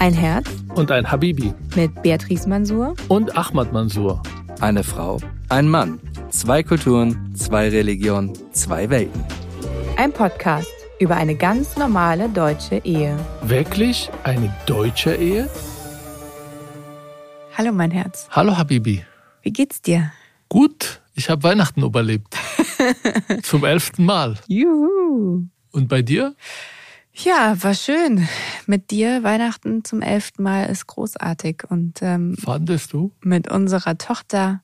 Ein Herz und ein Habibi mit Beatrice Mansour und Ahmad Mansour. Eine Frau, ein Mann, zwei Kulturen, zwei Religionen, zwei Welten. Ein Podcast über eine ganz normale deutsche Ehe. Wirklich eine deutsche Ehe? Hallo mein Herz. Hallo Habibi. Wie geht's dir? Gut, ich habe Weihnachten überlebt. Zum elften Mal. Juhu. Und bei dir? Ja, war schön. Mit dir Weihnachten zum elften Mal ist großartig. Und ähm, Fandest du? mit unserer Tochter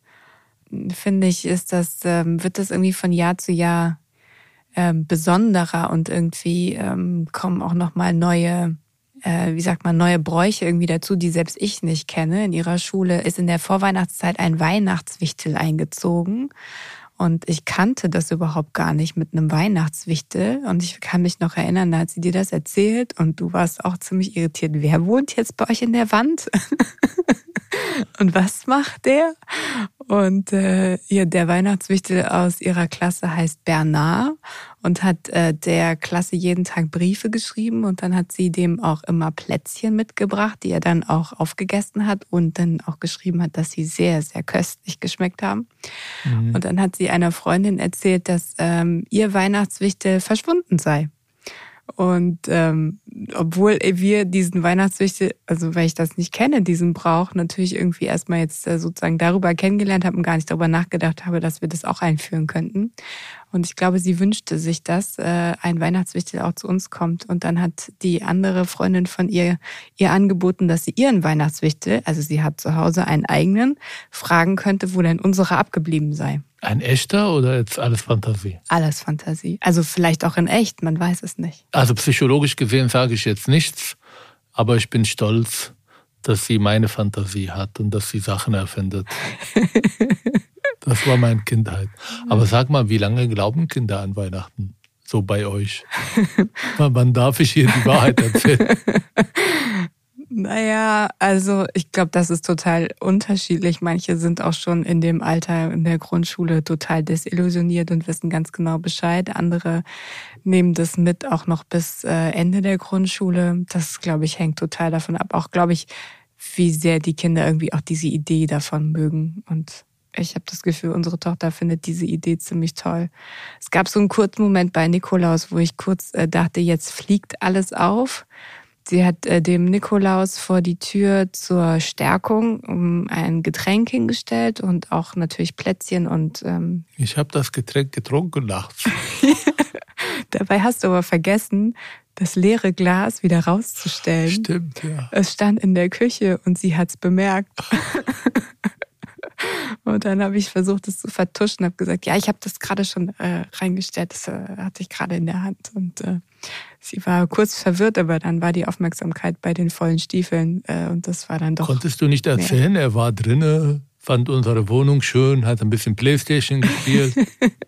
finde ich, ist das, ähm, wird das irgendwie von Jahr zu Jahr ähm, besonderer und irgendwie ähm, kommen auch nochmal neue, äh, wie sagt man, neue Bräuche irgendwie dazu, die selbst ich nicht kenne. In ihrer Schule ist in der Vorweihnachtszeit ein Weihnachtswichtel eingezogen. Und ich kannte das überhaupt gar nicht mit einem Weihnachtswichtel. Und ich kann mich noch erinnern, da hat sie dir das erzählt und du warst auch ziemlich irritiert. Wer wohnt jetzt bei euch in der Wand? und was macht der? Und äh, ihr, der Weihnachtswichtel aus ihrer Klasse heißt Bernard und hat äh, der Klasse jeden Tag Briefe geschrieben und dann hat sie dem auch immer Plätzchen mitgebracht, die er dann auch aufgegessen hat und dann auch geschrieben hat, dass sie sehr, sehr köstlich geschmeckt haben. Mhm. Und dann hat sie einer Freundin erzählt, dass ähm, ihr Weihnachtswichtel verschwunden sei. Und ähm, obwohl wir diesen Weihnachtswichtel, also weil ich das nicht kenne, diesen Brauch, natürlich irgendwie erstmal jetzt äh, sozusagen darüber kennengelernt habe und gar nicht darüber nachgedacht habe, dass wir das auch einführen könnten. Und ich glaube, sie wünschte sich, dass äh, ein Weihnachtswichtel auch zu uns kommt. Und dann hat die andere Freundin von ihr ihr angeboten, dass sie ihren Weihnachtswichtel, also sie hat zu Hause einen eigenen, fragen könnte, wo denn unsere abgeblieben sei. Ein echter oder jetzt alles Fantasie? Alles Fantasie. Also vielleicht auch in echt, man weiß es nicht. Also psychologisch gesehen sage ich jetzt nichts, aber ich bin stolz, dass sie meine Fantasie hat und dass sie Sachen erfindet. das war meine Kindheit. Aber sag mal, wie lange glauben Kinder an Weihnachten? So bei euch. Wann darf ich hier die Wahrheit erzählen? Naja, also ich glaube, das ist total unterschiedlich. Manche sind auch schon in dem Alter in der Grundschule total desillusioniert und wissen ganz genau Bescheid. Andere nehmen das mit auch noch bis äh, Ende der Grundschule. Das, glaube ich, hängt total davon ab. Auch, glaube ich, wie sehr die Kinder irgendwie auch diese Idee davon mögen. Und ich habe das Gefühl, unsere Tochter findet diese Idee ziemlich toll. Es gab so einen kurzen Moment bei Nikolaus, wo ich kurz äh, dachte, jetzt fliegt alles auf. Sie hat äh, dem Nikolaus vor die Tür zur Stärkung um ein Getränk hingestellt und auch natürlich Plätzchen und. Ähm ich habe das Getränk getrunken nachts. Dabei hast du aber vergessen, das leere Glas wieder rauszustellen. Stimmt, ja. Es stand in der Küche und sie hat's bemerkt. Und dann habe ich versucht, es zu vertuschen, habe gesagt, ja, ich habe das gerade schon äh, reingestellt, das äh, hatte ich gerade in der Hand. Und äh, sie war kurz verwirrt, aber dann war die Aufmerksamkeit bei den vollen Stiefeln äh, und das war dann doch. Konntest du nicht erzählen, mehr. er war drinnen, fand unsere Wohnung schön, hat ein bisschen Playstation gespielt.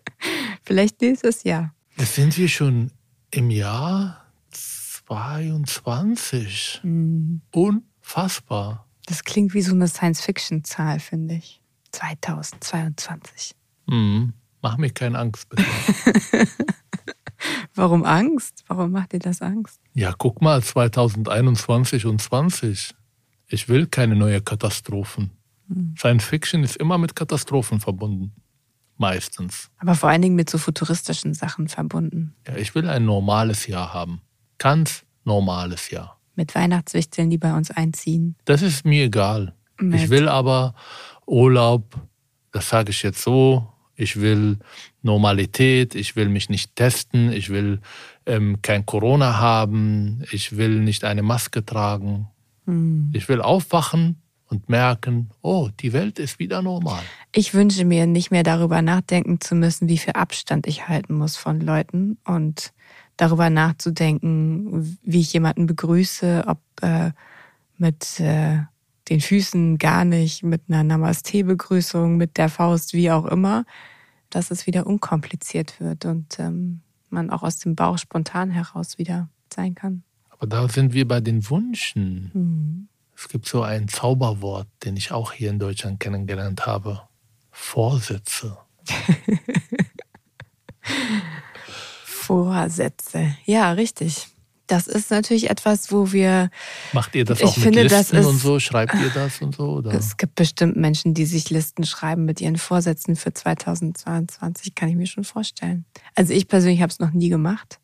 Vielleicht nächstes Jahr. Jetzt sind wir schon im Jahr 22. Mhm. Unfassbar. Das klingt wie so eine Science-Fiction-Zahl, finde ich. 2022. Mhm. Mach mir keine Angst, bitte. Warum Angst? Warum macht dir das Angst? Ja, guck mal, 2021 und 20. Ich will keine neue Katastrophen. Mhm. Science Fiction ist immer mit Katastrophen verbunden. Meistens. Aber vor allen Dingen mit so futuristischen Sachen verbunden. Ja, ich will ein normales Jahr haben. Ganz normales Jahr. Mit Weihnachtswichteln, die bei uns einziehen. Das ist mir egal. Mit. Ich will aber Urlaub, das sage ich jetzt so, ich will Normalität, ich will mich nicht testen, ich will ähm, kein Corona haben, ich will nicht eine Maske tragen. Hm. Ich will aufwachen und merken, oh, die Welt ist wieder normal. Ich wünsche mir nicht mehr darüber nachdenken zu müssen, wie viel Abstand ich halten muss von Leuten und darüber nachzudenken, wie ich jemanden begrüße, ob äh, mit äh, den Füßen gar nicht, mit einer Namaste-Begrüßung, mit der Faust, wie auch immer, dass es wieder unkompliziert wird und ähm, man auch aus dem Bauch spontan heraus wieder sein kann. Aber da sind wir bei den Wünschen. Mhm. Es gibt so ein Zauberwort, den ich auch hier in Deutschland kennengelernt habe. Vorsätze. Vorsätze. Ja, richtig. Das ist natürlich etwas, wo wir. Macht ihr das auch mit finde, Listen ist, und so? Schreibt ihr das und so? Oder? Es gibt bestimmt Menschen, die sich Listen schreiben mit ihren Vorsätzen für 2022, kann ich mir schon vorstellen. Also ich persönlich habe es noch nie gemacht.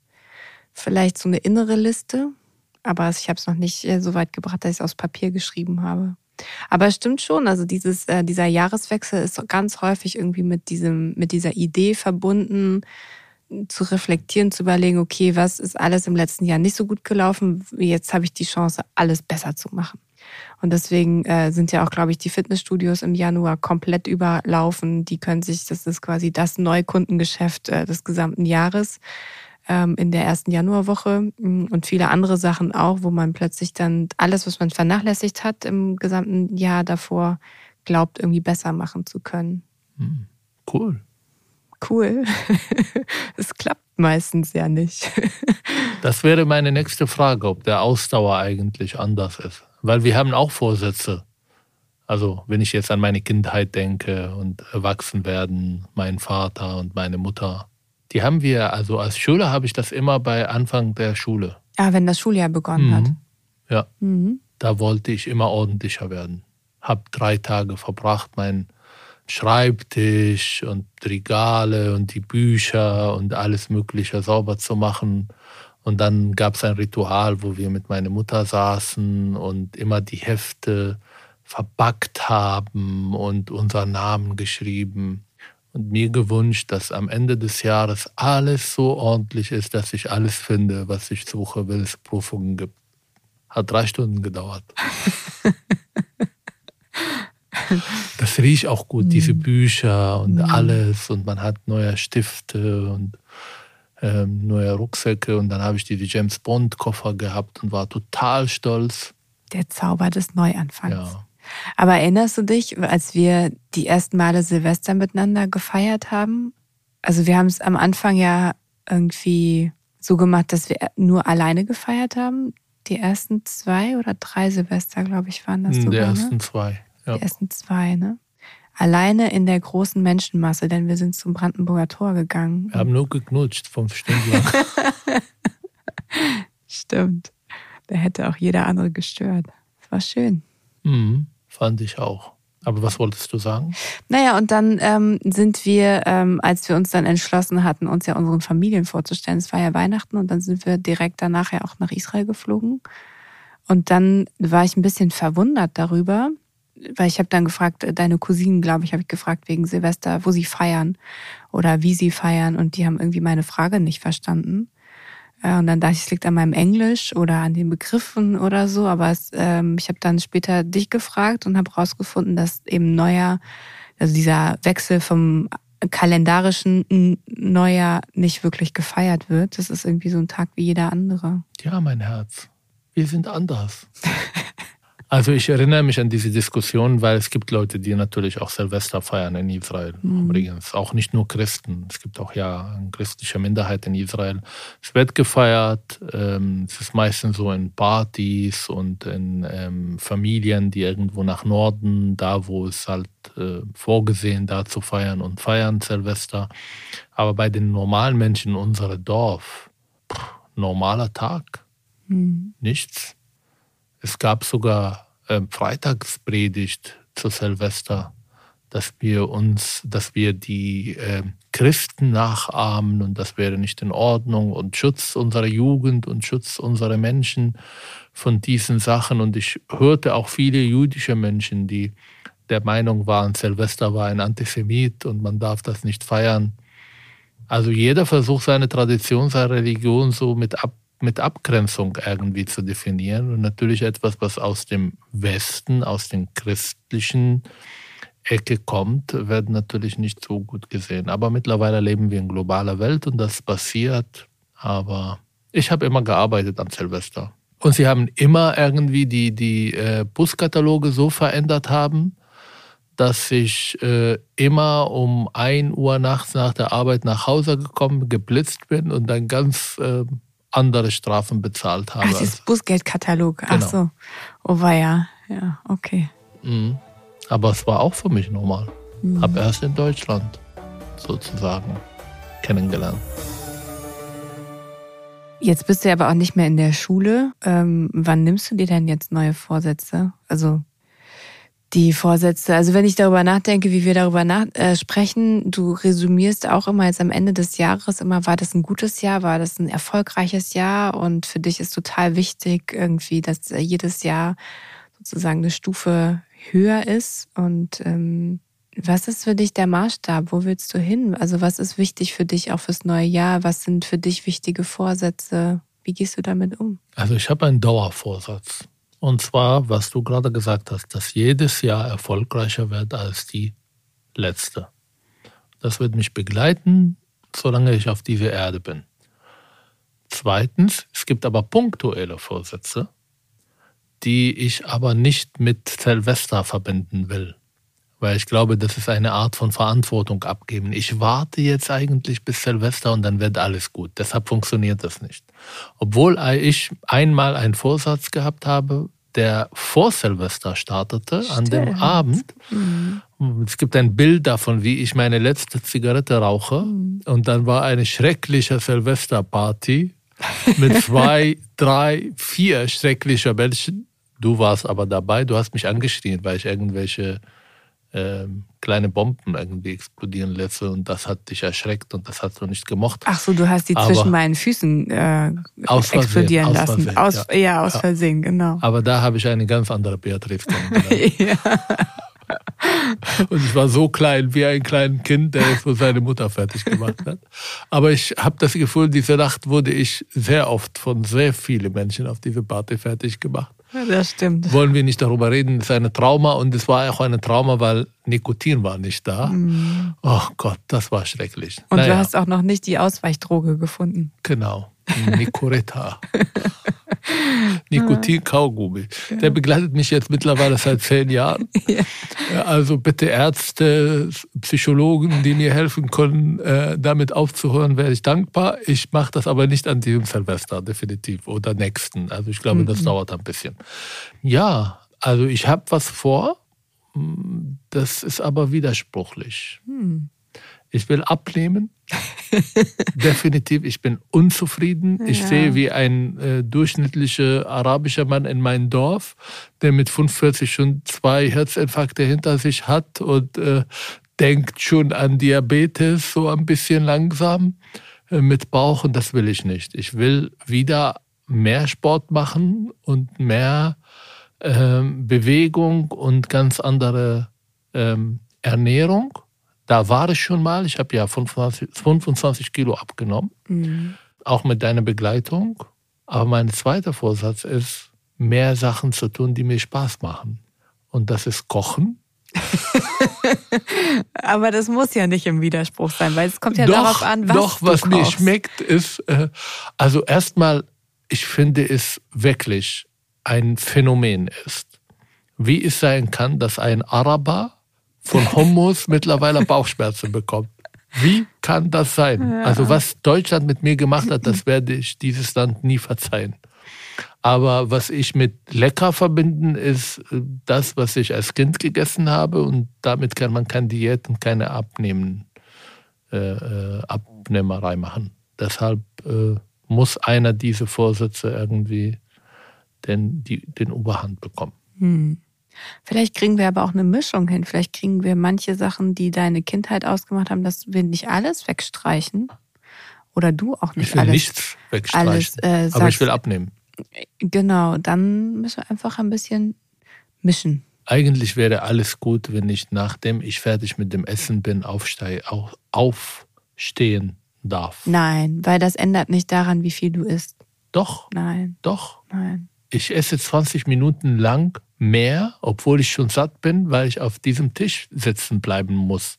Vielleicht so eine innere Liste, aber ich habe es noch nicht äh, so weit gebracht, dass ich es aus Papier geschrieben habe. Aber es stimmt schon, also dieses, äh, dieser Jahreswechsel ist ganz häufig irgendwie mit diesem, mit dieser Idee verbunden, zu reflektieren, zu überlegen, okay, was ist alles im letzten Jahr nicht so gut gelaufen? Jetzt habe ich die Chance, alles besser zu machen. Und deswegen äh, sind ja auch, glaube ich, die Fitnessstudios im Januar komplett überlaufen. Die können sich, das ist quasi das Neukundengeschäft äh, des gesamten Jahres ähm, in der ersten Januarwoche mm, und viele andere Sachen auch, wo man plötzlich dann alles, was man vernachlässigt hat im gesamten Jahr davor, glaubt, irgendwie besser machen zu können. Hm, cool. Cool. Es klappt meistens ja nicht. Das wäre meine nächste Frage, ob der Ausdauer eigentlich anders ist. Weil wir haben auch Vorsätze. Also wenn ich jetzt an meine Kindheit denke und erwachsen werden, mein Vater und meine Mutter, die haben wir, also als Schüler habe ich das immer bei Anfang der Schule. Ja, wenn das Schuljahr begonnen mhm. hat. Ja, mhm. da wollte ich immer ordentlicher werden. Hab drei Tage verbracht, meinen Schreibtisch und Regale und die Bücher und alles Mögliche sauber zu machen. Und dann gab es ein Ritual, wo wir mit meiner Mutter saßen und immer die Hefte verbackt haben und unseren Namen geschrieben und mir gewünscht, dass am Ende des Jahres alles so ordentlich ist, dass ich alles finde, was ich suche, wenn es Prüfungen gibt. Hat drei Stunden gedauert. das riecht auch gut, diese mhm. Bücher und mhm. alles. Und man hat neue Stifte und ähm, neue Rucksäcke. Und dann habe ich diese James Bond Koffer gehabt und war total stolz. Der Zauber des Neuanfangs. Ja. Aber erinnerst du dich, als wir die ersten Male Silvester miteinander gefeiert haben? Also wir haben es am Anfang ja irgendwie so gemacht, dass wir nur alleine gefeiert haben. Die ersten zwei oder drei Silvester, glaube ich, waren das hm, sogar. Die ersten ne? zwei. Ja. Die ersten zwei, ne? Alleine in der großen Menschenmasse, denn wir sind zum Brandenburger Tor gegangen. Wir haben nur geknutscht, fünf Stunden lang. Stimmt. Da hätte auch jeder andere gestört. Das war schön. Mhm. Fand ich auch. Aber was wolltest du sagen? Naja, und dann ähm, sind wir, ähm, als wir uns dann entschlossen hatten, uns ja unseren Familien vorzustellen, es war ja Weihnachten und dann sind wir direkt danach ja auch nach Israel geflogen. Und dann war ich ein bisschen verwundert darüber, weil ich habe dann gefragt, äh, deine Cousinen, glaube ich, habe ich gefragt wegen Silvester, wo sie feiern oder wie sie feiern und die haben irgendwie meine Frage nicht verstanden. Äh, und dann dachte ich, es liegt an meinem Englisch oder an den Begriffen oder so. Aber es, ähm, ich habe dann später dich gefragt und habe herausgefunden, dass eben Neujahr, also dieser Wechsel vom kalendarischen Neujahr nicht wirklich gefeiert wird. Das ist irgendwie so ein Tag wie jeder andere. Ja, mein Herz. Wir sind anders. Also ich erinnere mich an diese Diskussion, weil es gibt Leute, die natürlich auch Silvester feiern in Israel. Mhm. Übrigens auch nicht nur Christen. Es gibt auch ja eine christliche Minderheit in Israel. Es wird gefeiert. Ähm, es ist meistens so in Partys und in ähm, Familien, die irgendwo nach Norden, da wo es halt äh, vorgesehen, da zu feiern und feiern Silvester. Aber bei den normalen Menschen in unserem Dorf, pff, normaler Tag, mhm. nichts es gab sogar äh, Freitagspredigt zu Silvester, dass wir uns, dass wir die äh, Christen nachahmen und das wäre nicht in Ordnung und Schutz unserer Jugend und Schutz unserer Menschen von diesen Sachen. Und ich hörte auch viele jüdische Menschen, die der Meinung waren, Silvester war ein Antisemit und man darf das nicht feiern. Also jeder versucht seine Tradition, seine Religion so mit ab, mit Abgrenzung irgendwie zu definieren und natürlich etwas, was aus dem Westen, aus den christlichen Ecke kommt, wird natürlich nicht so gut gesehen. Aber mittlerweile leben wir in globaler Welt und das passiert. Aber ich habe immer gearbeitet am Silvester. Und sie haben immer irgendwie die, die äh, Buskataloge so verändert haben, dass ich äh, immer um 1 Uhr nachts nach der Arbeit nach Hause gekommen, geblitzt bin und dann ganz äh, andere Strafen bezahlt habe. Ach, dieses Bußgeldkatalog. Ach genau. so. Oh war ja. Ja, okay. Mhm. Aber es war auch für mich normal. Mhm. Habe erst in Deutschland sozusagen kennengelernt. Jetzt bist du aber auch nicht mehr in der Schule. Ähm, wann nimmst du dir denn jetzt neue Vorsätze? Also die Vorsätze, also wenn ich darüber nachdenke, wie wir darüber nach, äh, sprechen, du resümierst auch immer jetzt am Ende des Jahres immer, war das ein gutes Jahr, war das ein erfolgreiches Jahr und für dich ist total wichtig irgendwie, dass jedes Jahr sozusagen eine Stufe höher ist und ähm, was ist für dich der Maßstab? Wo willst du hin? Also was ist wichtig für dich auch fürs neue Jahr? Was sind für dich wichtige Vorsätze? Wie gehst du damit um? Also ich habe einen Dauervorsatz. Und zwar, was du gerade gesagt hast, dass jedes Jahr erfolgreicher wird als die letzte. Das wird mich begleiten, solange ich auf dieser Erde bin. Zweitens, es gibt aber punktuelle Vorsätze, die ich aber nicht mit Silvester verbinden will weil ich glaube, das ist eine Art von Verantwortung abgeben. Ich warte jetzt eigentlich bis Silvester und dann wird alles gut. Deshalb funktioniert das nicht. Obwohl ich einmal einen Vorsatz gehabt habe, der vor Silvester startete, Stimmt. an dem Abend. Mhm. Es gibt ein Bild davon, wie ich meine letzte Zigarette rauche. Mhm. Und dann war eine schreckliche Silvesterparty mit zwei, drei, vier schrecklicher Menschen. Du warst aber dabei, du hast mich angeschrien, weil ich irgendwelche ähm, kleine Bomben irgendwie explodieren lasse und das hat dich erschreckt und das hast du nicht gemocht. Ach so, du hast die Aber zwischen meinen Füßen äh, Versehen, explodieren aus lassen. Versehen, aus, ja. ja, aus. Versehen, genau. Aber da habe ich eine ganz andere Beatrice kennengelernt. Und ich war so klein wie ein kleines Kind, der es für seine Mutter fertig gemacht hat. Aber ich habe das Gefühl, diese Nacht wurde ich sehr oft von sehr vielen Menschen auf diese Party fertig gemacht. Das stimmt. Wollen wir nicht darüber reden, es ist ein Trauma und es war auch ein Trauma, weil Nikotin war nicht da. Mm. Oh Gott, das war schrecklich. Und naja. du hast auch noch nicht die Ausweichdroge gefunden. Genau, Nicoretta. Nikotin-Kaugummi. Der begleitet mich jetzt mittlerweile seit zehn Jahren. Ja. Also bitte Ärzte, Psychologen, die mir helfen können, äh, damit aufzuhören, wäre ich dankbar. Ich mache das aber nicht an diesem Silvester, definitiv, oder nächsten. Also ich glaube, das mhm. dauert ein bisschen. Ja, also ich habe was vor. Das ist aber widerspruchlich. Mhm. Ich will abnehmen. Definitiv, ich bin unzufrieden. Ich ja. sehe wie ein äh, durchschnittlicher arabischer Mann in meinem Dorf, der mit 45 schon zwei Herzinfarkte hinter sich hat und äh, denkt schon an Diabetes, so ein bisschen langsam äh, mit Bauch und das will ich nicht. Ich will wieder mehr Sport machen und mehr ähm, Bewegung und ganz andere ähm, Ernährung da war ich schon mal. Ich habe ja 25, 25 Kilo abgenommen, mhm. auch mit deiner Begleitung. Aber mein zweiter Vorsatz ist, mehr Sachen zu tun, die mir Spaß machen. Und das ist Kochen. Aber das muss ja nicht im Widerspruch sein, weil es kommt ja doch, darauf an, was Doch, was mir schmeckt, ist, äh, also erstmal, ich finde es wirklich ein Phänomen ist, wie es sein kann, dass ein Araber von Hummus mittlerweile Bauchschmerzen bekommt. Wie kann das sein? Ja. Also was Deutschland mit mir gemacht hat, das werde ich dieses Land nie verzeihen. Aber was ich mit lecker verbinden, ist äh, das, was ich als Kind gegessen habe und damit kann man keine Diäten, keine Abnehmen, äh, äh, Abnehmerei machen. Deshalb äh, muss einer diese Vorsätze irgendwie den, die, den Oberhand bekommen. Hm. Vielleicht kriegen wir aber auch eine Mischung hin. Vielleicht kriegen wir manche Sachen, die deine Kindheit ausgemacht haben, dass wir nicht alles wegstreichen. Oder du auch nicht ich will alles. nichts wegstreichen. Alles, äh, aber ich will abnehmen. Genau, dann müssen wir einfach ein bisschen mischen. Eigentlich wäre alles gut, wenn ich nachdem ich fertig mit dem Essen bin, aufstehe, auch aufstehen darf. Nein, weil das ändert nicht daran, wie viel du isst. Doch. Nein. Doch. Nein. Ich esse 20 Minuten lang mehr, obwohl ich schon satt bin, weil ich auf diesem Tisch sitzen bleiben muss.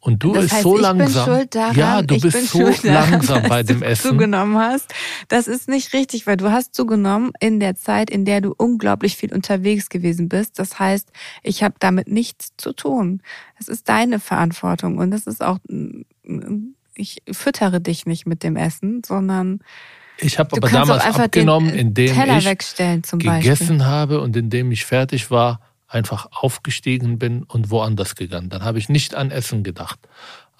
Und du bist so langsam. Daran, ja, du bist so langsam bei dem Essen. zugenommen hast. Das ist nicht richtig, weil du hast zugenommen in der Zeit, in der du unglaublich viel unterwegs gewesen bist. Das heißt, ich habe damit nichts zu tun. Es ist deine Verantwortung und das ist auch ich füttere dich nicht mit dem Essen, sondern ich habe aber damals abgenommen, indem Teller ich gegessen Beispiel. habe und indem ich fertig war, einfach aufgestiegen bin und woanders gegangen. Dann habe ich nicht an Essen gedacht.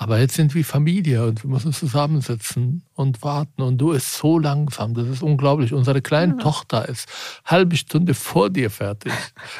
Aber jetzt sind wir Familie und wir müssen zusammensitzen und warten. Und du ist so langsam, das ist unglaublich. Unsere kleine ja. Tochter ist halbe Stunde vor dir fertig.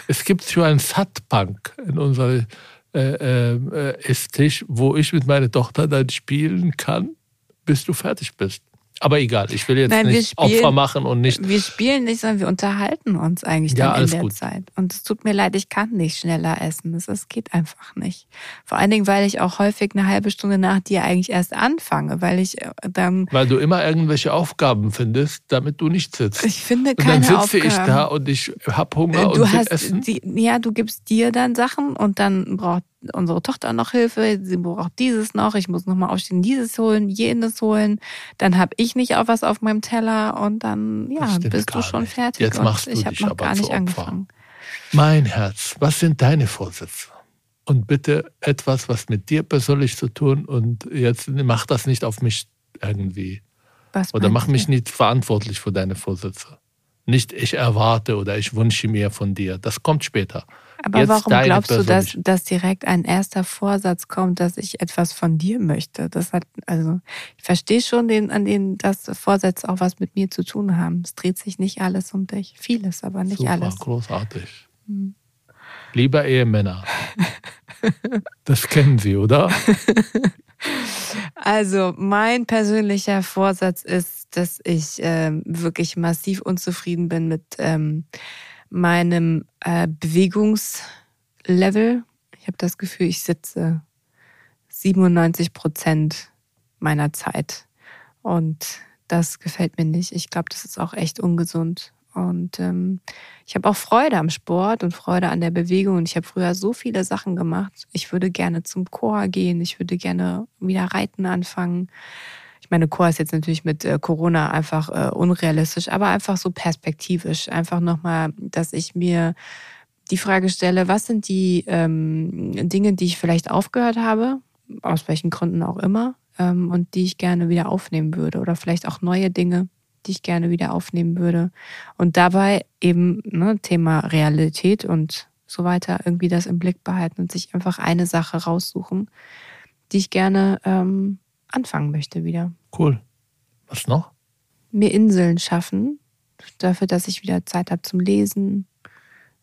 es gibt schon ein Satbank in unserer äh, äh, Esstisch, wo ich mit meiner Tochter dann spielen kann, bis du fertig bist. Aber egal, ich will jetzt Nein, nicht spielen, Opfer machen und nicht. Wir spielen nicht, sondern wir unterhalten uns eigentlich ja, dann in der gut. Zeit. Und es tut mir leid, ich kann nicht schneller essen. Das, das geht einfach nicht. Vor allen Dingen, weil ich auch häufig eine halbe Stunde nach dir eigentlich erst anfange, weil ich äh, dann. Weil du immer irgendwelche Aufgaben findest, damit du nicht sitzt. Ich finde keine Und dann sitze Aufgaben. ich da und ich hab Hunger du und hast essen. Die, ja, du gibst dir dann Sachen und dann braucht unsere Tochter noch Hilfe, sie braucht dieses noch, ich muss nochmal aufstehen, dieses holen, jenes holen. Dann habe ich nicht auch was auf meinem Teller und dann ja, bist du schon nicht. fertig. Jetzt machst du ich habe noch gar nicht angefangen. Mein Herz, was sind deine Vorsätze? Und bitte etwas, was mit dir persönlich zu tun und jetzt mach das nicht auf mich irgendwie. Was oder mach mich nicht verantwortlich für deine Vorsätze. Nicht ich erwarte oder ich wünsche mir von dir. Das kommt später. Aber Jetzt warum glaubst du, dass, dass direkt ein erster Vorsatz kommt, dass ich etwas von dir möchte? Das hat, also, ich verstehe schon den, an denen, dass Vorsätze auch was mit mir zu tun haben. Es dreht sich nicht alles um dich. Vieles, aber nicht Super, alles. großartig. Hm. Lieber Ehemänner. das kennen Sie, oder? Also, mein persönlicher Vorsatz ist, dass ich äh, wirklich massiv unzufrieden bin mit ähm, meinem äh, Bewegungslevel. Ich habe das Gefühl, ich sitze 97 Prozent meiner Zeit. Und das gefällt mir nicht. Ich glaube, das ist auch echt ungesund. Und ähm, ich habe auch Freude am Sport und Freude an der Bewegung. Und ich habe früher so viele Sachen gemacht. Ich würde gerne zum Chor gehen. Ich würde gerne wieder reiten anfangen. Ich meine, Chor ist jetzt natürlich mit äh, Corona einfach äh, unrealistisch, aber einfach so perspektivisch. Einfach nochmal, dass ich mir die Frage stelle, was sind die ähm, Dinge, die ich vielleicht aufgehört habe, aus welchen Gründen auch immer, ähm, und die ich gerne wieder aufnehmen würde. Oder vielleicht auch neue Dinge, die ich gerne wieder aufnehmen würde. Und dabei eben ne, Thema Realität und so weiter irgendwie das im Blick behalten und sich einfach eine Sache raussuchen, die ich gerne ähm, anfangen möchte wieder. Cool. Was noch? Mir Inseln schaffen, dafür, dass ich wieder Zeit habe zum Lesen.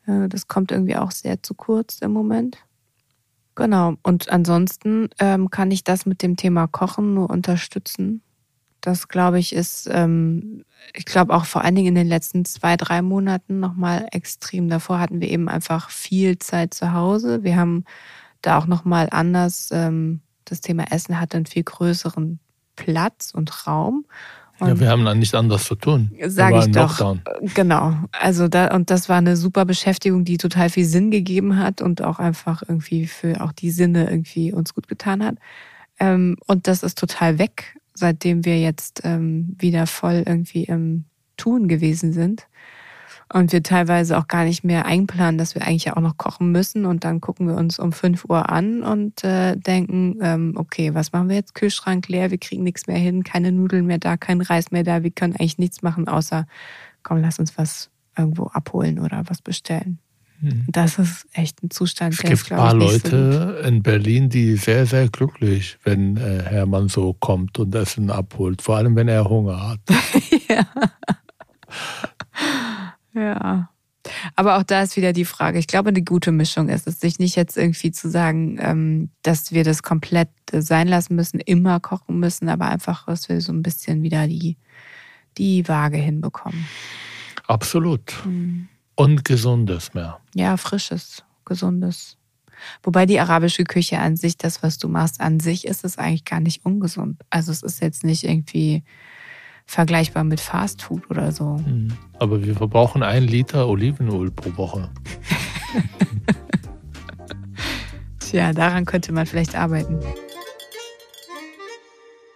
Das kommt irgendwie auch sehr zu kurz im Moment. Genau. Und ansonsten ähm, kann ich das mit dem Thema Kochen nur unterstützen. Das glaube ich ist, ähm, ich glaube auch vor allen Dingen in den letzten zwei, drei Monaten nochmal extrem. Davor hatten wir eben einfach viel Zeit zu Hause. Wir haben da auch nochmal anders ähm, das Thema Essen hat einen viel größeren Platz und Raum. Und ja, wir haben dann nichts anderes zu tun. Sage ich doch. Lockdown. Genau. Also da, und das war eine super Beschäftigung, die total viel Sinn gegeben hat und auch einfach irgendwie für auch die Sinne irgendwie uns gut getan hat. Ähm, und das ist total weg, seitdem wir jetzt ähm, wieder voll irgendwie im Tun gewesen sind und wir teilweise auch gar nicht mehr einplanen, dass wir eigentlich auch noch kochen müssen und dann gucken wir uns um 5 Uhr an und äh, denken, ähm, okay, was machen wir jetzt? Kühlschrank leer, wir kriegen nichts mehr hin, keine Nudeln mehr da, kein Reis mehr da, wir können eigentlich nichts machen, außer komm, lass uns was irgendwo abholen oder was bestellen. Hm. Das ist echt ein Zustand, es der gibt ein paar Leute so in Berlin, die sehr, sehr glücklich, wenn äh, Hermann so kommt und Essen abholt, vor allem wenn er Hunger hat. ja. Ja. Aber auch da ist wieder die Frage. Ich glaube, eine gute Mischung ist es, sich nicht jetzt irgendwie zu sagen, ähm, dass wir das komplett sein lassen müssen, immer kochen müssen, aber einfach, dass wir so ein bisschen wieder die, die Waage hinbekommen. Absolut. Mhm. Und gesundes mehr. Ja, frisches, gesundes. Wobei die arabische Küche an sich, das, was du machst, an sich ist es eigentlich gar nicht ungesund. Also es ist jetzt nicht irgendwie vergleichbar mit Fast Food oder so. Mhm. Aber wir verbrauchen ein Liter Olivenöl pro Woche. Tja, daran könnte man vielleicht arbeiten.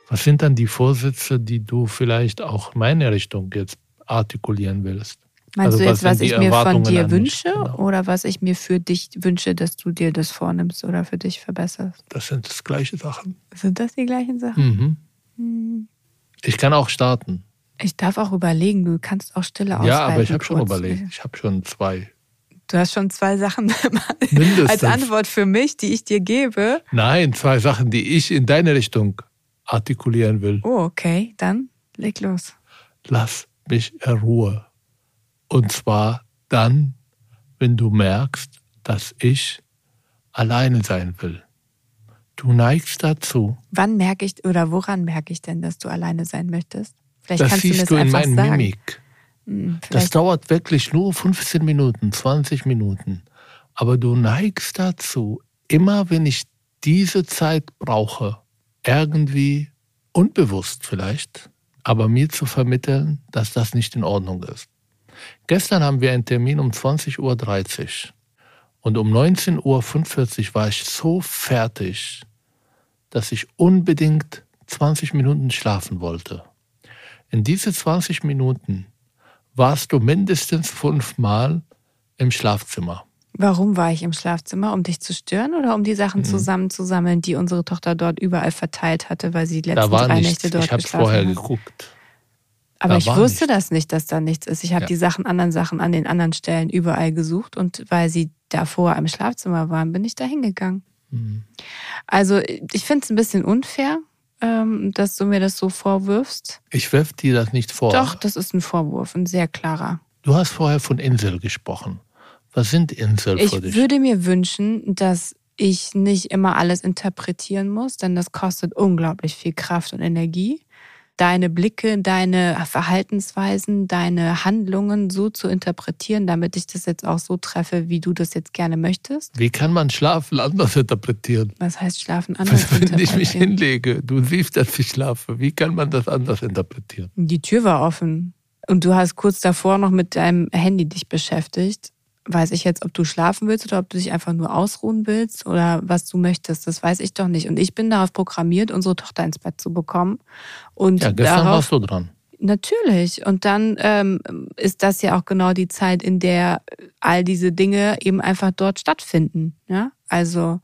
Was sind dann die Vorsätze, die du vielleicht auch meine Richtung jetzt artikulieren willst? Meinst also, du jetzt, was, was ich mir von dir wünsche genau. oder was ich mir für dich wünsche, dass du dir das vornimmst oder für dich verbesserst? Das sind das gleiche Sachen. Sind das die gleichen Sachen? Mhm. Hm. Ich kann auch starten. Ich darf auch überlegen, du kannst auch Stille aushalten. Ja, aber ich habe schon überlegt. Ich habe schon zwei. Du hast schon zwei Sachen als Antwort für mich, die ich dir gebe. Nein, zwei Sachen, die ich in deine Richtung artikulieren will. Oh, okay, dann leg los. Lass mich in Ruhe. Und zwar dann, wenn du merkst, dass ich alleine sein will. Du neigst dazu. Wann merke ich oder woran merke ich denn, dass du alleine sein möchtest? Vielleicht das kannst siehst du, das du in meinem sagen. Mimik. Hm, das dauert wirklich nur 15 Minuten, 20 Minuten. Aber du neigst dazu, immer wenn ich diese Zeit brauche, irgendwie unbewusst vielleicht, aber mir zu vermitteln, dass das nicht in Ordnung ist. Gestern haben wir einen Termin um 20.30 Uhr und um 19.45 Uhr war ich so fertig, dass ich unbedingt 20 Minuten schlafen wollte. In diese 20 Minuten warst du mindestens fünfmal im Schlafzimmer. Warum war ich im Schlafzimmer? Um dich zu stören oder um die Sachen mhm. zusammenzusammeln, die unsere Tochter dort überall verteilt hatte, weil sie die letzten drei nichts. Nächte dort ich geschlafen hat? Ich habe vorher geguckt. Aber da ich wusste nichts. das nicht, dass da nichts ist. Ich habe ja. die Sachen, anderen Sachen an den anderen Stellen überall gesucht und weil sie davor im Schlafzimmer waren, bin ich da hingegangen. Mhm. Also ich finde es ein bisschen unfair, ähm, dass du mir das so vorwirfst. Ich wirf dir das nicht vor. Doch, das ist ein Vorwurf, ein sehr klarer. Du hast vorher von Insel gesprochen. Was sind Inseln für dich? Ich würde mir wünschen, dass ich nicht immer alles interpretieren muss, denn das kostet unglaublich viel Kraft und Energie deine Blicke, deine Verhaltensweisen, deine Handlungen so zu interpretieren, damit ich das jetzt auch so treffe, wie du das jetzt gerne möchtest. Wie kann man Schlafen anders interpretieren? Was heißt Schlafen anders interpretieren? Wenn ich mich hinlege, du siehst, dass ich schlafe. Wie kann man das anders interpretieren? Die Tür war offen und du hast kurz davor noch mit deinem Handy dich beschäftigt weiß ich jetzt, ob du schlafen willst oder ob du dich einfach nur ausruhen willst oder was du möchtest. Das weiß ich doch nicht. Und ich bin darauf programmiert, unsere Tochter ins Bett zu bekommen. Und ja, gestern darauf, warst du dran. Natürlich. Und dann ähm, ist das ja auch genau die Zeit, in der all diese Dinge eben einfach dort stattfinden. Ja, also,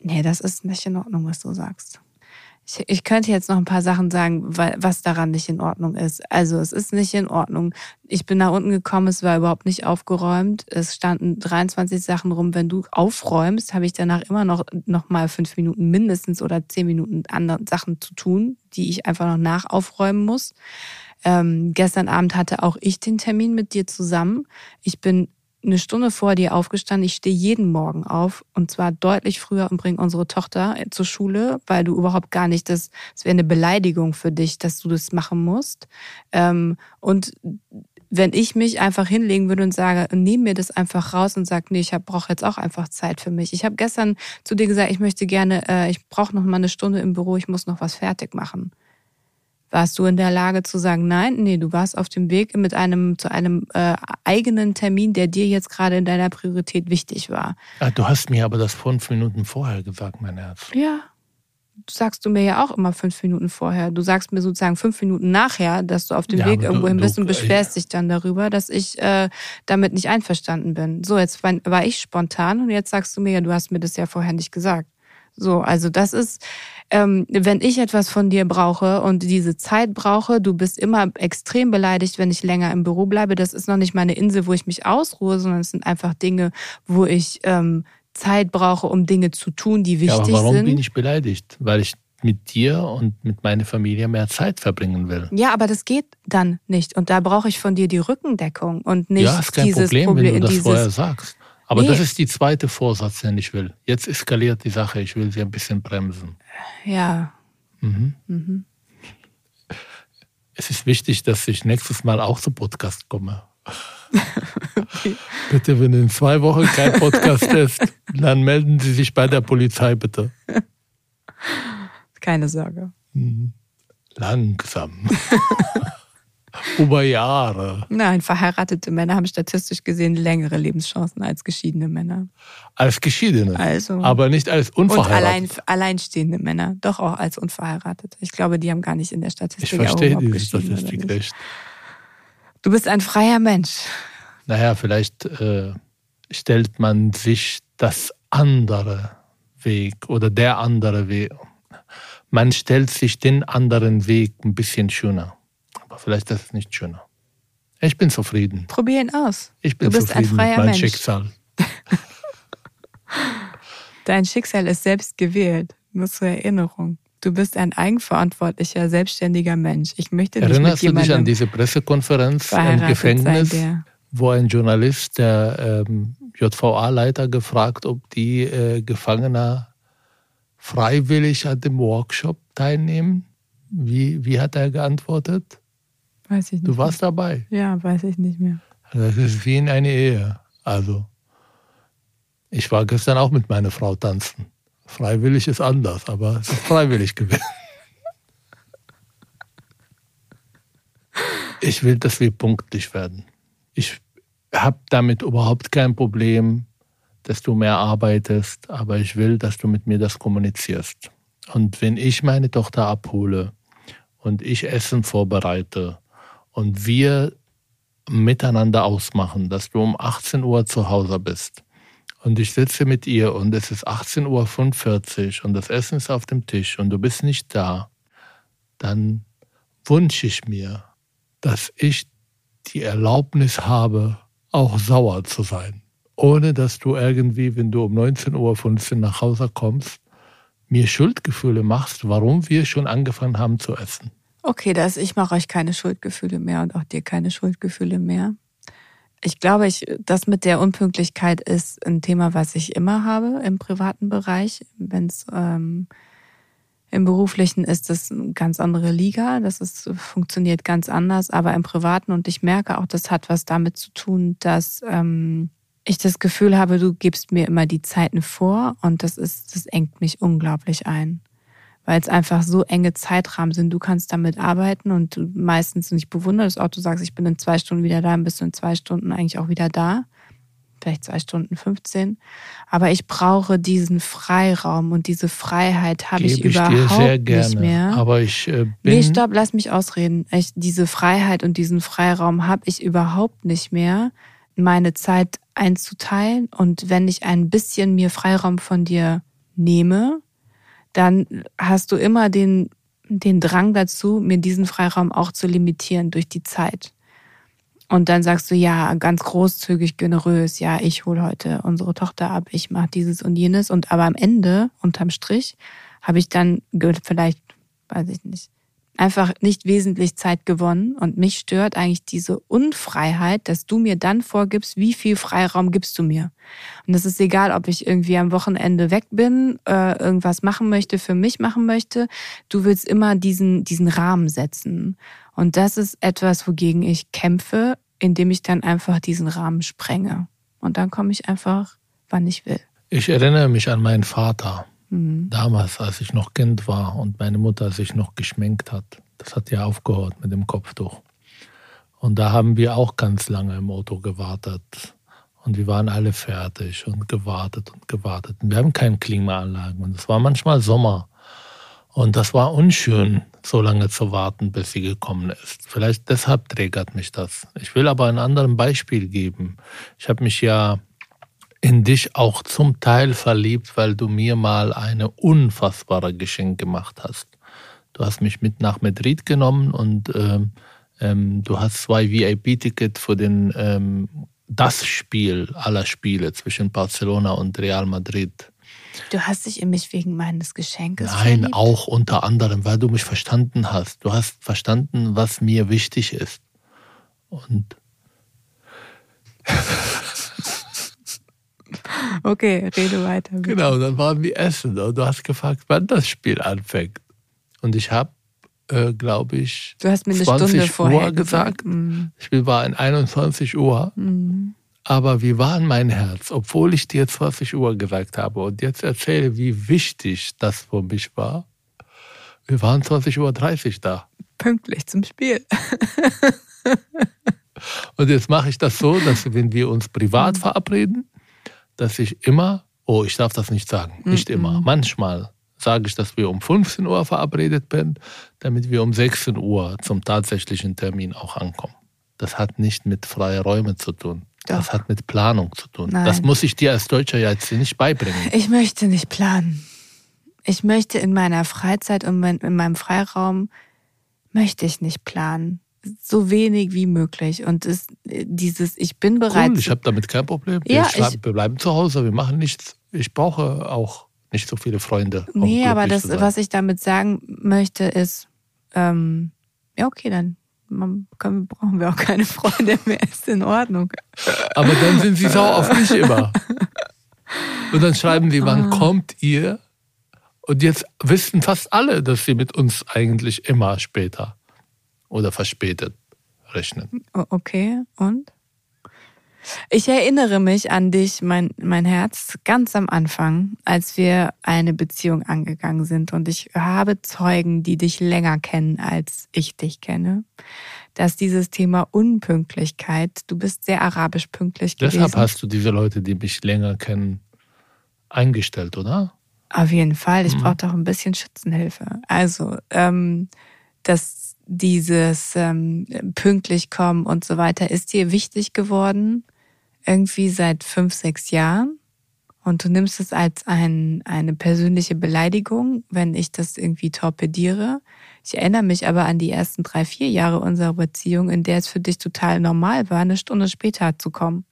nee, das ist nicht in Ordnung, was du sagst. Ich, ich könnte jetzt noch ein paar Sachen sagen, was daran nicht in Ordnung ist. Also es ist nicht in Ordnung. Ich bin nach unten gekommen, es war überhaupt nicht aufgeräumt. Es standen 23 Sachen rum. Wenn du aufräumst, habe ich danach immer noch, noch mal fünf Minuten mindestens oder zehn Minuten andere Sachen zu tun, die ich einfach noch nachaufräumen muss. Ähm, gestern Abend hatte auch ich den Termin mit dir zusammen. Ich bin eine Stunde vor dir aufgestanden. Ich stehe jeden Morgen auf und zwar deutlich früher und bringe unsere Tochter zur Schule, weil du überhaupt gar nicht das, es wäre eine Beleidigung für dich, dass du das machen musst. Ähm, und wenn ich mich einfach hinlegen würde und sage, nehme mir das einfach raus und sage, nee, ich brauche jetzt auch einfach Zeit für mich. Ich habe gestern zu dir gesagt, ich möchte gerne, äh, ich brauche noch mal eine Stunde im Büro, ich muss noch was fertig machen. Warst du in der Lage zu sagen, nein, nee, du warst auf dem Weg mit einem zu einem äh, eigenen Termin, der dir jetzt gerade in deiner Priorität wichtig war. Ah, du hast mir aber das fünf Minuten vorher gesagt, mein Herz. Ja. Du sagst du mir ja auch immer fünf Minuten vorher. Du sagst mir sozusagen fünf Minuten nachher, dass du auf dem ja, Weg irgendwo hin bist und beschwerst dich dann darüber, dass ich äh, damit nicht einverstanden bin. So, jetzt war, war ich spontan und jetzt sagst du mir ja, du hast mir das ja vorher nicht gesagt. So, also das ist, ähm, wenn ich etwas von dir brauche und diese Zeit brauche, du bist immer extrem beleidigt, wenn ich länger im Büro bleibe. Das ist noch nicht meine Insel, wo ich mich ausruhe, sondern es sind einfach Dinge, wo ich ähm, Zeit brauche, um Dinge zu tun, die wichtig sind. Ja, aber warum sind. bin ich beleidigt? Weil ich mit dir und mit meiner Familie mehr Zeit verbringen will. Ja, aber das geht dann nicht. Und da brauche ich von dir die Rückendeckung und nicht ja, ist kein dieses Problem, Problem. Wenn du das dieses, vorher sagst. Aber nee. das ist die zweite Vorsatz, den ich will. Jetzt eskaliert die Sache, ich will sie ein bisschen bremsen. Ja. Mhm. Mhm. Es ist wichtig, dass ich nächstes Mal auch zum Podcast komme. okay. Bitte, wenn in zwei Wochen kein Podcast ist, dann melden Sie sich bei der Polizei bitte. Keine Sorge. Mhm. Langsam. Über Jahre. Nein, verheiratete Männer haben statistisch gesehen längere Lebenschancen als geschiedene Männer. Als geschiedene? Also. Aber nicht als unverheiratete. Und allein, alleinstehende Männer, doch auch als unverheiratete. Ich glaube, die haben gar nicht in der Statistik Ich verstehe diese Statistik nicht. Du bist ein freier Mensch. Naja, vielleicht äh, stellt man sich das andere Weg oder der andere Weg. Man stellt sich den anderen Weg ein bisschen schöner vielleicht ist es nicht schöner. Ich bin zufrieden. Probier ihn aus. Ich bin du bist zufrieden ein freier mit meinem Mensch. Schicksal. Dein Schicksal ist selbst gewählt. Nur zur Erinnerung. Du bist ein eigenverantwortlicher, selbstständiger Mensch. Ich möchte nicht Erinnerst mit du dich an diese Pressekonferenz im Gefängnis, sein, wo ein Journalist der ähm, JVA-Leiter gefragt, ob die äh, Gefangene freiwillig an dem Workshop teilnehmen? Wie, wie hat er geantwortet? Weiß ich nicht. Du warst dabei. Ja, weiß ich nicht mehr. Das ist wie in einer Ehe. Also, ich war gestern auch mit meiner Frau tanzen. Freiwillig ist anders, aber es ist freiwillig gewesen. Ich will, dass wir punktlich werden. Ich habe damit überhaupt kein Problem, dass du mehr arbeitest, aber ich will, dass du mit mir das kommunizierst. Und wenn ich meine Tochter abhole und ich Essen vorbereite und wir miteinander ausmachen, dass du um 18 Uhr zu Hause bist und ich sitze mit ihr und es ist 18.45 Uhr und das Essen ist auf dem Tisch und du bist nicht da, dann wünsche ich mir, dass ich die Erlaubnis habe, auch sauer zu sein. Ohne dass du irgendwie, wenn du um 19.15 Uhr nach Hause kommst, mir Schuldgefühle machst, warum wir schon angefangen haben zu essen. Okay, das, ich mache euch keine Schuldgefühle mehr und auch dir keine Schuldgefühle mehr. Ich glaube, ich, das mit der Unpünktlichkeit ist ein Thema, was ich immer habe im privaten Bereich. Wenn es ähm, im beruflichen ist, das eine ganz andere Liga. Das ist, funktioniert ganz anders. Aber im privaten und ich merke auch, das hat was damit zu tun, dass ähm, ich das Gefühl habe, du gibst mir immer die Zeiten vor und das ist, das engt mich unglaublich ein weil es einfach so enge Zeitrahmen sind. Du kannst damit arbeiten und du meistens, und ich bewundere das auch, du sagst, ich bin in zwei Stunden wieder da, dann bist du in zwei Stunden eigentlich auch wieder da. Vielleicht zwei Stunden 15. Aber ich brauche diesen Freiraum und diese Freiheit habe ich Gebe überhaupt dir sehr gerne. nicht mehr. Aber ich äh, bin. Nee, stopp, lass mich ausreden. Ich, diese Freiheit und diesen Freiraum habe ich überhaupt nicht mehr, meine Zeit einzuteilen. Und wenn ich ein bisschen mir Freiraum von dir nehme, dann hast du immer den, den Drang dazu, mir diesen Freiraum auch zu limitieren durch die Zeit. Und dann sagst du, ja, ganz großzügig, generös, ja, ich hole heute unsere Tochter ab, ich mache dieses und jenes. Und aber am Ende, unterm Strich, habe ich dann vielleicht, weiß ich nicht, einfach nicht wesentlich Zeit gewonnen. Und mich stört eigentlich diese Unfreiheit, dass du mir dann vorgibst, wie viel Freiraum gibst du mir. Und es ist egal, ob ich irgendwie am Wochenende weg bin, äh, irgendwas machen möchte, für mich machen möchte. Du willst immer diesen, diesen Rahmen setzen. Und das ist etwas, wogegen ich kämpfe, indem ich dann einfach diesen Rahmen sprenge. Und dann komme ich einfach, wann ich will. Ich erinnere mich an meinen Vater. Mhm. Damals, als ich noch Kind war und meine Mutter sich noch geschminkt hat. Das hat ja aufgehört mit dem Kopftuch. Und da haben wir auch ganz lange im Auto gewartet. Und wir waren alle fertig und gewartet und gewartet. Und wir haben keine Klimaanlagen. Und es war manchmal Sommer. Und das war unschön, so lange zu warten, bis sie gekommen ist. Vielleicht deshalb triggert mich das. Ich will aber ein anderes Beispiel geben. Ich habe mich ja in dich auch zum Teil verliebt, weil du mir mal eine unfassbare Geschenk gemacht hast. Du hast mich mit nach Madrid genommen und ähm, ähm, du hast zwei VIP-Tickets für den ähm, das Spiel aller Spiele zwischen Barcelona und Real Madrid. Du hast dich in mich wegen meines Geschenkes Nein, verliebt? auch unter anderem, weil du mich verstanden hast. Du hast verstanden, was mir wichtig ist. Und Okay, rede weiter. bitte. Genau, dann waren wir essen und du hast gefragt, wann das Spiel anfängt. Und ich habe, äh, glaube ich, Du hast mir eine 20 Stunde vorher Uhr gesagt. Mhm. Das Spiel war in 21 Uhr. Mhm. Aber wie war mein Herz, obwohl ich dir 20 Uhr gesagt habe und jetzt erzähle, wie wichtig das für mich war. Wir waren 20.30 Uhr da. Pünktlich zum Spiel. Und jetzt mache ich das so, dass wenn wir uns privat verabreden, dass ich immer, oh, ich darf das nicht sagen, nicht Mhm. immer, manchmal sage ich, dass wir um 15 Uhr verabredet sind, damit wir um 16 Uhr zum tatsächlichen Termin auch ankommen. Das hat nicht mit freien Räumen zu tun. Das Doch. hat mit Planung zu tun. Nein. Das muss ich dir als Deutscher jetzt nicht beibringen. Ich möchte nicht planen. Ich möchte in meiner Freizeit und in meinem Freiraum möchte ich nicht planen. So wenig wie möglich. Und es, dieses, ich bin bereit. Cool, ich habe damit kein Problem. Ja, wir, ich, wir bleiben zu Hause, wir machen nichts. Ich brauche auch nicht so viele Freunde. Nee, aber das, was ich damit sagen möchte, ist, ähm, ja, okay, dann können, brauchen wir auch keine Freunde mehr, ist in Ordnung. Aber dann sind sie sauer auf mich immer. Und dann schreiben sie, wann ah. kommt ihr? Und jetzt wissen fast alle, dass sie mit uns eigentlich immer später oder verspätet rechnen. Okay, und? Ich erinnere mich an dich, mein, mein Herz, ganz am Anfang, als wir eine Beziehung angegangen sind. Und ich habe Zeugen, die dich länger kennen, als ich dich kenne, dass dieses Thema Unpünktlichkeit, du bist sehr arabisch pünktlich gewesen. Deshalb hast du diese Leute, die mich länger kennen, eingestellt, oder? Auf jeden Fall. Ich mhm. brauche doch ein bisschen Schützenhilfe. Also, ähm, dass dieses ähm, pünktlich kommen und so weiter ist dir wichtig geworden, irgendwie seit fünf, sechs Jahren. Und du nimmst es als ein, eine persönliche Beleidigung, wenn ich das irgendwie torpediere. Ich erinnere mich aber an die ersten drei, vier Jahre unserer Beziehung, in der es für dich total normal war, eine Stunde später zu kommen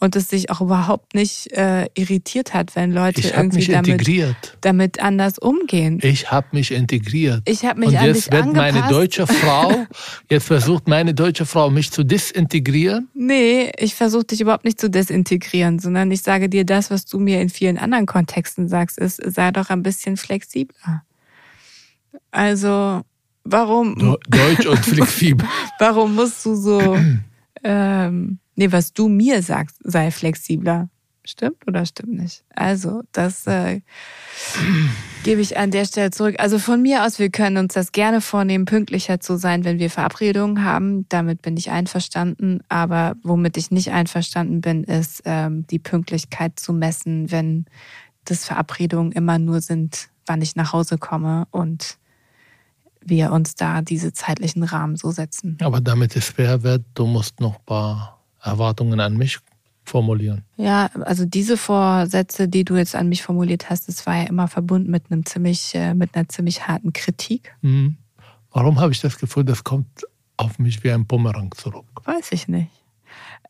und es sich auch überhaupt nicht äh, irritiert hat, wenn Leute irgendwie damit, damit anders umgehen. Ich habe mich integriert. Ich habe mich und an jetzt wird angepasst. meine deutsche Frau, jetzt versucht meine deutsche Frau mich zu disintegrieren? Nee, ich versuche dich überhaupt nicht zu desintegrieren, sondern ich sage dir das, was du mir in vielen anderen Kontexten sagst, ist, sei doch ein bisschen flexibler. Also, warum? Deutsch und flexibel. warum musst du so ähm, Nee, was du mir sagst, sei flexibler. Stimmt oder stimmt nicht? Also, das äh, gebe ich an der Stelle zurück. Also von mir aus, wir können uns das gerne vornehmen, pünktlicher zu sein, wenn wir Verabredungen haben. Damit bin ich einverstanden. Aber womit ich nicht einverstanden bin, ist ähm, die Pünktlichkeit zu messen, wenn das Verabredungen immer nur sind, wann ich nach Hause komme und wir uns da diese zeitlichen Rahmen so setzen. Aber damit es fair wird, du musst noch ein paar Erwartungen an mich formulieren. Ja, also diese Vorsätze, die du jetzt an mich formuliert hast, das war ja immer verbunden mit einem ziemlich, äh, mit einer ziemlich harten Kritik. Mhm. Warum habe ich das Gefühl, das kommt auf mich wie ein Bumerang zurück? Weiß ich nicht.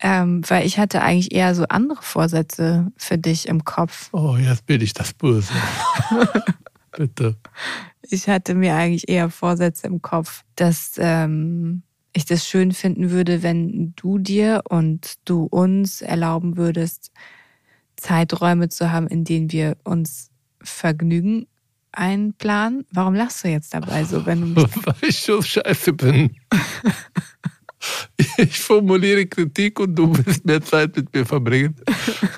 Ähm, weil ich hatte eigentlich eher so andere Vorsätze für dich im Kopf. Oh, jetzt bin ich das Böse. Bitte. Ich hatte mir eigentlich eher Vorsätze im Kopf, dass ähm, ich das schön finden würde, wenn du dir und du uns erlauben würdest, Zeiträume zu haben, in denen wir uns Vergnügen einplanen. Warum lachst du jetzt dabei so, wenn du Weil ich so scheiße bin. Ich formuliere Kritik und du willst mehr Zeit mit mir verbringen.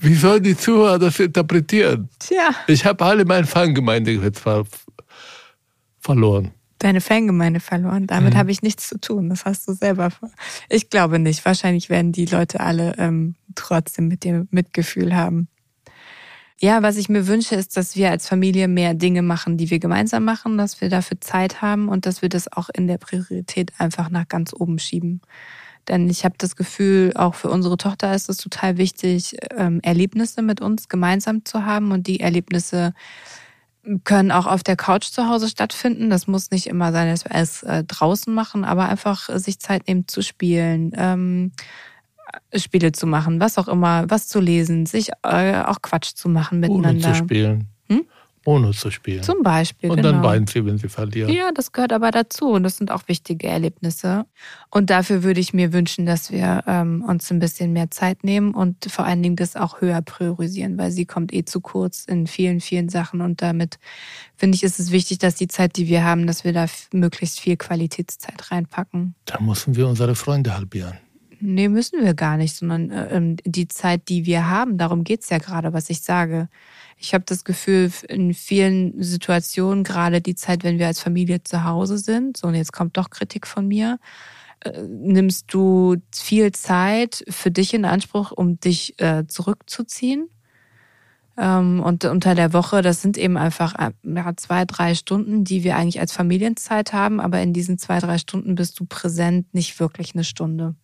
Wie sollen die Zuhörer das interpretieren? Tja. Ich habe alle meine Fangemeinde jetzt verloren deine Fangemeinde verloren. Damit mhm. habe ich nichts zu tun. Das hast du selber. Ich glaube nicht. Wahrscheinlich werden die Leute alle ähm, trotzdem mit dir Mitgefühl haben. Ja, was ich mir wünsche, ist, dass wir als Familie mehr Dinge machen, die wir gemeinsam machen, dass wir dafür Zeit haben und dass wir das auch in der Priorität einfach nach ganz oben schieben. Denn ich habe das Gefühl, auch für unsere Tochter ist es total wichtig, ähm, Erlebnisse mit uns gemeinsam zu haben und die Erlebnisse können auch auf der Couch zu Hause stattfinden. Das muss nicht immer sein, dass wir es äh, draußen machen, aber einfach äh, sich Zeit nehmen zu spielen, ähm, Spiele zu machen, was auch immer, was zu lesen, sich äh, auch Quatsch zu machen miteinander. Ohne zu spielen. Hm? Ohne zu spielen. Zum Beispiel. Und genau. dann weinen sie, wenn sie verlieren. Ja, das gehört aber dazu und das sind auch wichtige Erlebnisse. Und dafür würde ich mir wünschen, dass wir ähm, uns ein bisschen mehr Zeit nehmen und vor allen Dingen das auch höher priorisieren, weil sie kommt eh zu kurz in vielen, vielen Sachen und damit finde ich, ist es wichtig, dass die Zeit, die wir haben, dass wir da möglichst viel Qualitätszeit reinpacken. Da müssen wir unsere Freunde halbieren. Nee, müssen wir gar nicht, sondern äh, ähm, die Zeit, die wir haben, darum geht's ja gerade, was ich sage. Ich habe das Gefühl, in vielen Situationen, gerade die Zeit, wenn wir als Familie zu Hause sind, so und jetzt kommt doch Kritik von mir, äh, nimmst du viel Zeit für dich in Anspruch, um dich äh, zurückzuziehen. Ähm, und unter der Woche, das sind eben einfach äh, ja, zwei, drei Stunden, die wir eigentlich als Familienzeit haben, aber in diesen zwei, drei Stunden bist du präsent, nicht wirklich eine Stunde.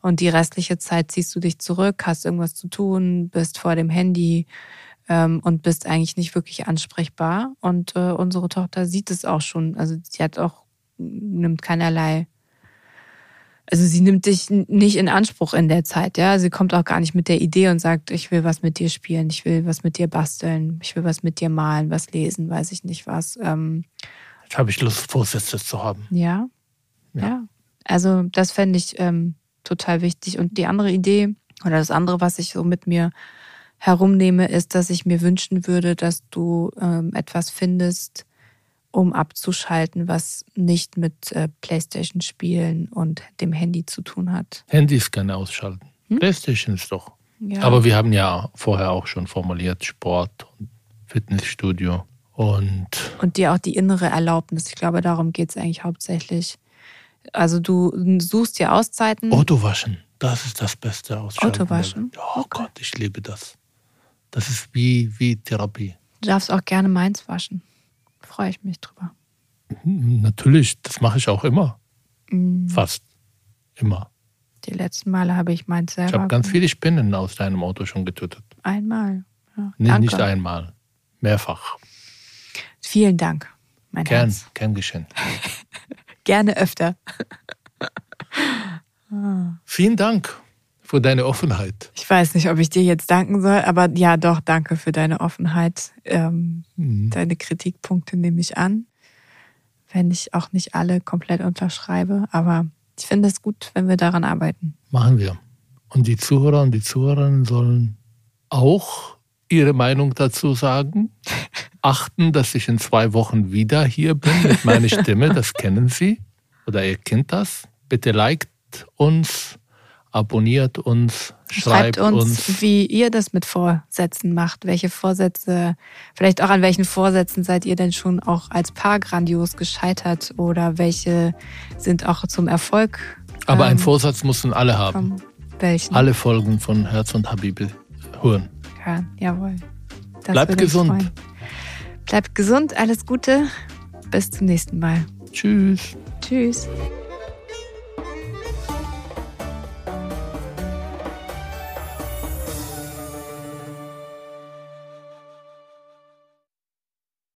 Und die restliche Zeit ziehst du dich zurück, hast irgendwas zu tun, bist vor dem Handy, ähm, und bist eigentlich nicht wirklich ansprechbar. Und äh, unsere Tochter sieht es auch schon. Also sie hat auch, nimmt keinerlei Also sie nimmt dich nicht in Anspruch in der Zeit, ja. Sie kommt auch gar nicht mit der Idee und sagt, ich will was mit dir spielen, ich will was mit dir basteln, ich will was mit dir malen, was lesen, weiß ich nicht was. Ähm, Jetzt habe ich Lust, Vorsätze zu haben. Ja. Ja. ja. Also das fände ich ähm, total wichtig. Und die andere Idee oder das andere, was ich so mit mir herumnehme, ist, dass ich mir wünschen würde, dass du ähm, etwas findest, um abzuschalten, was nicht mit äh, Playstation-Spielen und dem Handy zu tun hat. Handys kann ausschalten. Hm? Playstation ist doch. Ja. Aber wir haben ja vorher auch schon formuliert, Sport und Fitnessstudio und. Und dir auch die innere Erlaubnis. Ich glaube, darum geht es eigentlich hauptsächlich. Also du suchst dir Auszeiten. Autowaschen, das ist das Beste Ausschalten. Autowaschen? Oh okay. Gott, ich liebe das. Das ist wie, wie Therapie. Du darfst auch gerne meins waschen freue ich mich drüber. Natürlich, das mache ich auch immer. Mhm. Fast immer. Die letzten Male habe ich meins selber. Ich habe ganz viele Spinnen aus deinem Auto schon getötet. Einmal. Ja, nee, nicht einmal. Mehrfach. Vielen Dank, mein Gern, Herz. Gern geschehen. Gerne öfter. Vielen Dank für deine Offenheit. Ich weiß nicht, ob ich dir jetzt danken soll, aber ja, doch, danke für deine Offenheit. Ähm, mhm. Deine Kritikpunkte nehme ich an, wenn ich auch nicht alle komplett unterschreibe. Aber ich finde es gut, wenn wir daran arbeiten. Machen wir. Und die Zuhörer und die Zuhörerinnen sollen auch ihre Meinung dazu sagen. Achten, dass ich in zwei Wochen wieder hier bin mit meiner Stimme. Das kennen Sie oder ihr kennt das. Bitte liked uns abonniert uns, schreibt, schreibt uns, uns, wie ihr das mit Vorsätzen macht. Welche Vorsätze, vielleicht auch an welchen Vorsätzen seid ihr denn schon auch als Paar grandios gescheitert oder welche sind auch zum Erfolg? Aber ähm, einen Vorsatz mussten alle haben. Welchen? Alle Folgen von Herz und Habibe hören. Ja, jawohl. Das Bleibt gesund. Bleibt gesund, alles Gute. Bis zum nächsten Mal. Tschüss. Tschüss.